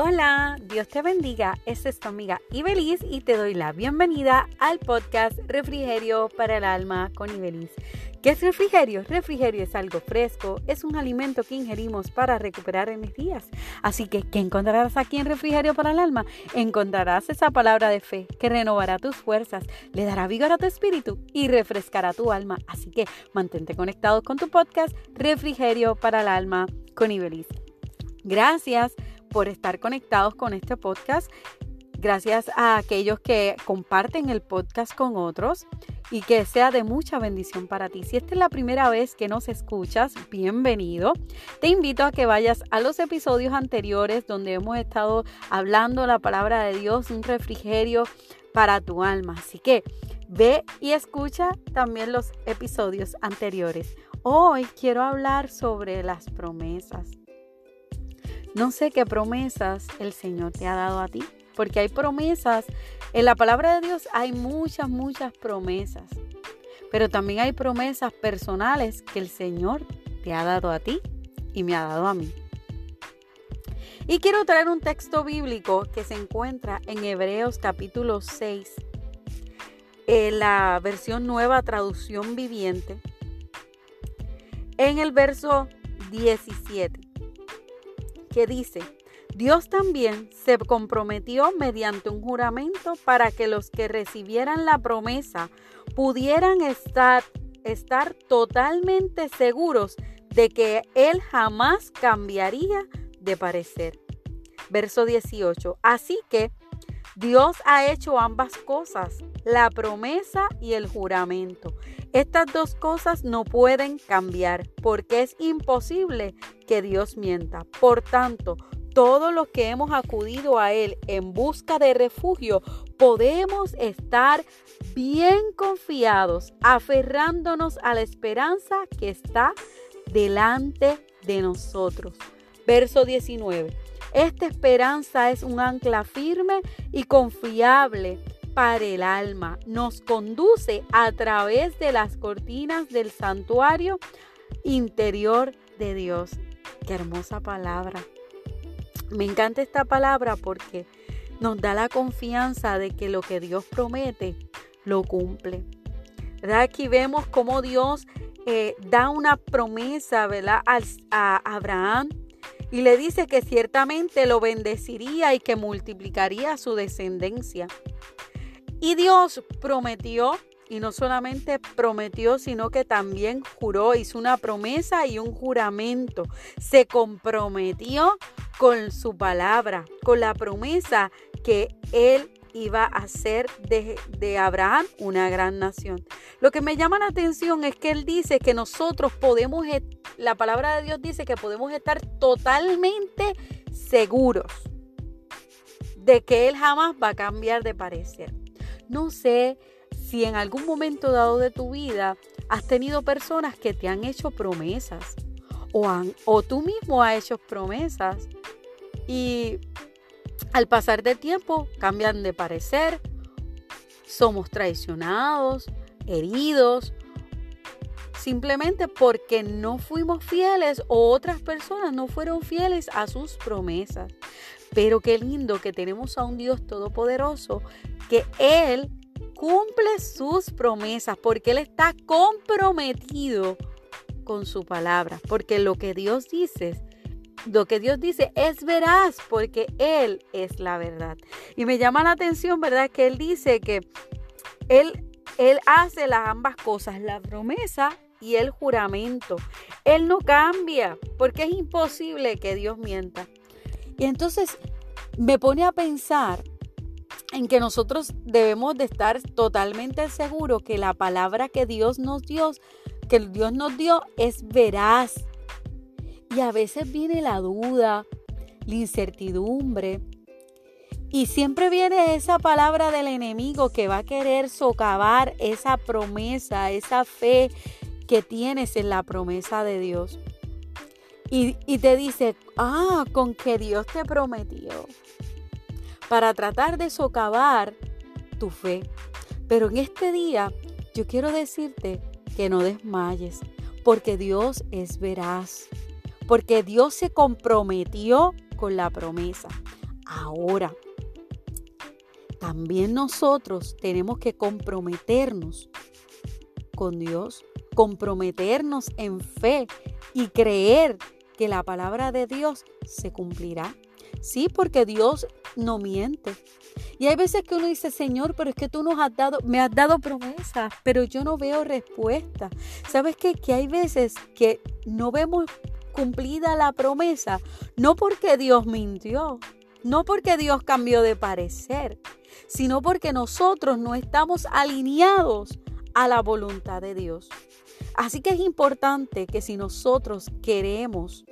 Hola, Dios te bendiga. Esta es tu amiga Ibeliz y te doy la bienvenida al podcast Refrigerio para el Alma con Ibeliz. ¿Qué es refrigerio? Refrigerio es algo fresco, es un alimento que ingerimos para recuperar energías. Así que, ¿qué encontrarás aquí en Refrigerio para el Alma? Encontrarás esa palabra de fe que renovará tus fuerzas, le dará vigor a tu espíritu y refrescará tu alma. Así que, mantente conectado con tu podcast Refrigerio para el Alma con Ibeliz. Gracias por estar conectados con este podcast. Gracias a aquellos que comparten el podcast con otros y que sea de mucha bendición para ti. Si esta es la primera vez que nos escuchas, bienvenido. Te invito a que vayas a los episodios anteriores donde hemos estado hablando la palabra de Dios, un refrigerio para tu alma. Así que ve y escucha también los episodios anteriores. Hoy quiero hablar sobre las promesas. No sé qué promesas el Señor te ha dado a ti, porque hay promesas. En la palabra de Dios hay muchas, muchas promesas, pero también hay promesas personales que el Señor te ha dado a ti y me ha dado a mí. Y quiero traer un texto bíblico que se encuentra en Hebreos capítulo 6, en la versión nueva traducción viviente, en el verso 17 que dice, Dios también se comprometió mediante un juramento para que los que recibieran la promesa pudieran estar, estar totalmente seguros de que Él jamás cambiaría de parecer. Verso 18. Así que Dios ha hecho ambas cosas, la promesa y el juramento. Estas dos cosas no pueden cambiar porque es imposible que Dios mienta. Por tanto, todos los que hemos acudido a Él en busca de refugio, podemos estar bien confiados, aferrándonos a la esperanza que está delante de nosotros. Verso 19. Esta esperanza es un ancla firme y confiable para el alma. Nos conduce a través de las cortinas del santuario interior de Dios. Qué hermosa palabra. Me encanta esta palabra porque nos da la confianza de que lo que Dios promete lo cumple. Aquí vemos cómo Dios eh, da una promesa ¿verdad? a Abraham y le dice que ciertamente lo bendeciría y que multiplicaría su descendencia. Y Dios prometió, y no solamente prometió, sino que también juró, hizo una promesa y un juramento. Se comprometió con su palabra, con la promesa que él iba a hacer de, Abraham una gran nación. Lo que me llama la atención es que él dice que nosotros podemos, la palabra de Dios dice que podemos estar totalmente seguros de que él jamás va a cambiar de parecer. No sé si en algún momento dado de tu vida has tenido personas que te han hecho promesas o, tú mismo has hecho promesas y al pasar del tiempo cambian de parecer, somos traicionados, heridos, simplemente porque no fuimos fieles o otras personas no fueron fieles a sus promesas. Pero qué lindo que tenemos a un Dios todopoderoso que Él cumple sus promesas porque Él está comprometido con su palabra. Porque lo que Dios dice lo que Dios dice es veraz porque Él es la verdad. Y me llama la atención, ¿verdad? Que Él dice que Él, él hace las ambas cosas, la promesa y el juramento. Él no cambia porque es imposible que Dios mienta. Y entonces me pone a pensar en que nosotros debemos de estar totalmente seguros que la palabra que Dios nos dio, que Dios nos dio es veraz, y a veces viene la duda, la incertidumbre. Y siempre viene esa palabra del enemigo que va a querer socavar esa promesa, esa fe que tienes en la promesa de Dios. Y, y, te dice, ah, con que Dios te prometió. Para tratar de socavar tu fe. Pero en este día yo quiero decirte que no desmayes, porque Dios es veraz porque Dios se comprometió con la promesa. Ahora, también nosotros tenemos que comprometernos con Dios, comprometernos en fe y creer que la palabra de Dios se cumplirá. Sí, porque Dios no miente. Y hay veces que uno dice, Señor, pero es que tú nos has dado, me has dado promesas, pero yo no veo respuesta. ¿Sabes qué? Que hay veces que no vemos cumplida la promesa, no porque Dios mintió, no porque Dios cambió de parecer, sino porque nosotros no estamos alineados a la voluntad de Dios. Así que es importante que si nosotros queremos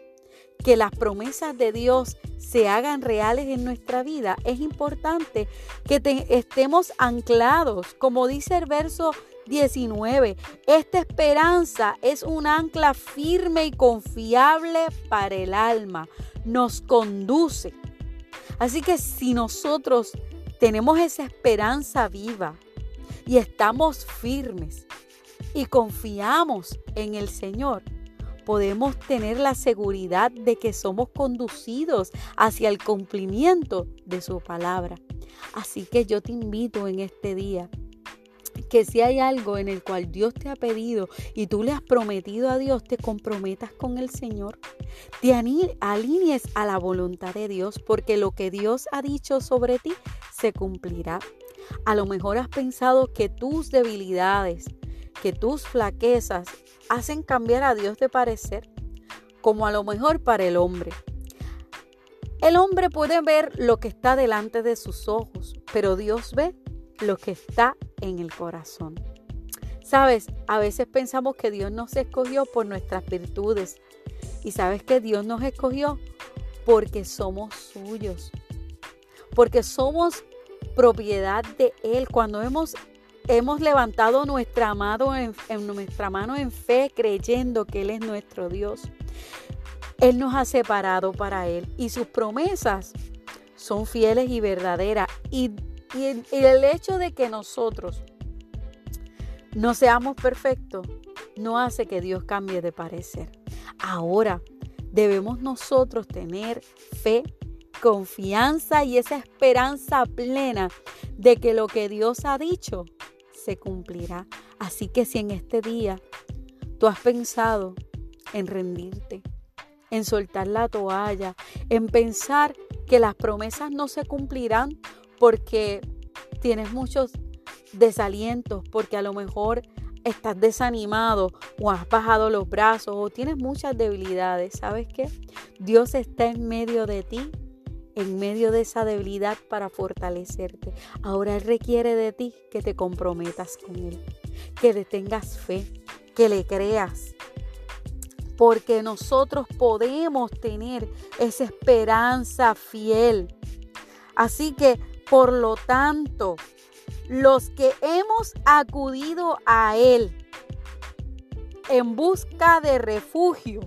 que las promesas de Dios se hagan reales en nuestra vida, es importante que estemos anclados, como dice el verso 19. Esta esperanza es un ancla firme y confiable para el alma. Nos conduce. Así que si nosotros tenemos esa esperanza viva y estamos firmes y confiamos en el Señor, podemos tener la seguridad de que somos conducidos hacia el cumplimiento de su palabra. Así que yo te invito en este día que si hay algo en el cual Dios te ha pedido y tú le has prometido a Dios, te comprometas con el Señor, te alinees a la voluntad de Dios, porque lo que Dios ha dicho sobre ti se cumplirá. A lo mejor has pensado que tus debilidades, que tus flaquezas hacen cambiar a Dios de parecer, como a lo mejor para el hombre. El hombre puede ver lo que está delante de sus ojos, pero Dios ve lo que está en el corazón. Sabes, a veces pensamos que Dios nos escogió por nuestras virtudes. Y sabes que Dios nos escogió porque somos suyos. Porque somos propiedad de Él. Cuando hemos, hemos levantado nuestra, amado en, nuestra mano en fe, creyendo que Él es nuestro Dios. Él nos ha separado para Él. Y sus promesas son fieles y verdaderas. Y y, el hecho de que nosotros no seamos perfectos no hace que Dios cambie de parecer. Ahora debemos nosotros tener fe, confianza y esa esperanza plena de que lo que Dios ha dicho se cumplirá. Así que si en este día tú has pensado en rendirte, en soltar la toalla, en pensar que las promesas no se cumplirán porque tienes muchos desalientos, porque a lo mejor estás desanimado o has bajado los brazos o tienes muchas debilidades. ¿Sabes qué? Dios está en medio de ti, en medio de esa debilidad para fortalecerte. Ahora Él requiere de ti que te comprometas con Él, que le tengas fe, que le creas. Porque nosotros podemos tener esa esperanza fiel. Así que por lo tanto, los que hemos acudido a Él en busca de refugio,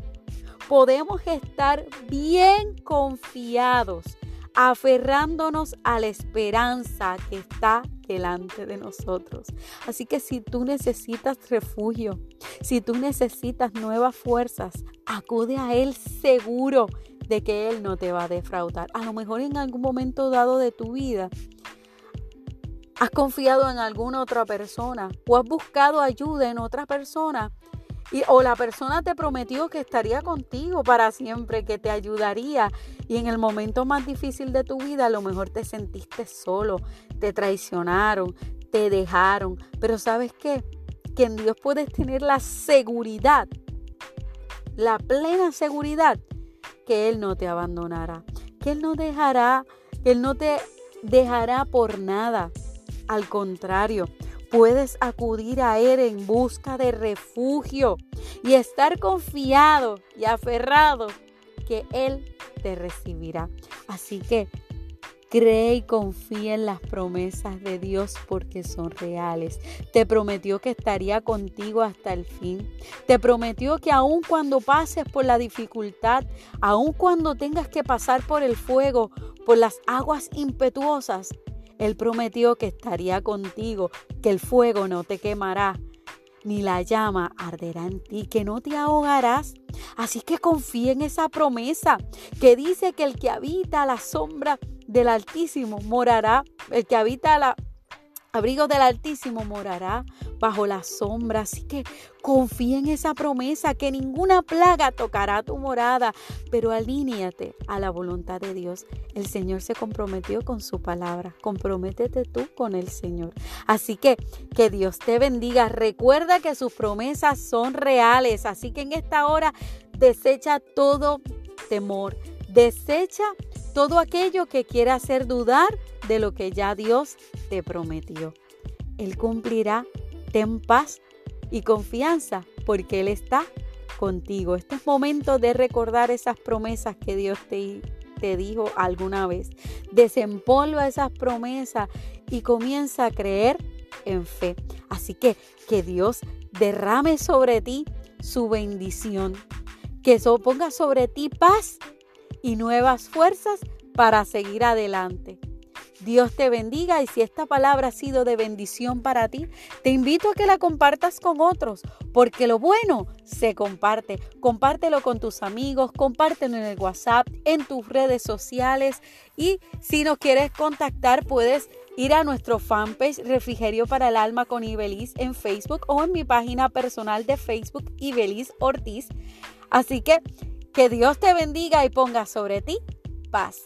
podemos estar bien confiados, aferrándonos a la esperanza que está delante de nosotros. Así que si tú necesitas refugio, si tú necesitas nuevas fuerzas, acude a Él seguro de que Él no te va a defraudar. A lo mejor en algún momento dado de tu vida has confiado en alguna otra persona o has buscado ayuda en otra persona o la persona te prometió que estaría contigo para siempre, que te ayudaría y en el momento más difícil de tu vida a lo mejor te sentiste solo, te traicionaron, te dejaron, pero ¿sabes qué? Que en Dios puedes tener la seguridad, la plena seguridad que Él no te abandonará, que Él no dejará, que Él no te dejará por nada. Al contrario, puedes acudir a Él en busca de refugio y estar confiado y aferrado que Él te recibirá. Así que Cree y confía en las promesas de Dios porque son reales. Te prometió que estaría contigo hasta el fin. Te prometió que aun cuando pases por la dificultad, aun cuando tengas que pasar por el fuego, por las aguas impetuosas, Él prometió que estaría contigo, que el fuego no te quemará, ni la llama arderá en ti, que no te ahogarás. Así que confía en esa promesa que dice que el que habita la sombra del Altísimo morará, el que habita la abrigo del Altísimo morará bajo la sombra. Así que confía en esa promesa que ninguna plaga tocará tu morada, pero alíñate a la voluntad de Dios. El Señor se comprometió con su palabra. Comprométete tú con el Señor. Así que que Dios te bendiga. Recuerda que sus promesas son reales. Así que en esta hora desecha todo temor. Desecha todo aquello que quiera hacer dudar de lo que ya Dios te prometió. Él cumplirá. Ten paz y confianza porque Él está contigo. Este es momento de recordar esas promesas que Dios te, te dijo alguna vez. Desempolva esas promesas y comienza a creer en fe. Así que que Dios derrame sobre ti su bendición. Que ponga sobre ti paz y nuevas fuerzas para seguir adelante. Dios te bendiga y si esta palabra ha sido de bendición para ti, te invito a que la compartas con otros, porque lo bueno se comparte. Compártelo con tus amigos, compártelo en el WhatsApp, en tus redes sociales y si nos quieres contactar puedes ir a nuestro fanpage Refrigerio para el Alma con Ibeliz en Facebook o en mi página personal de Facebook Ibeliz Ortiz. Así que que Dios te bendiga y ponga sobre ti paz.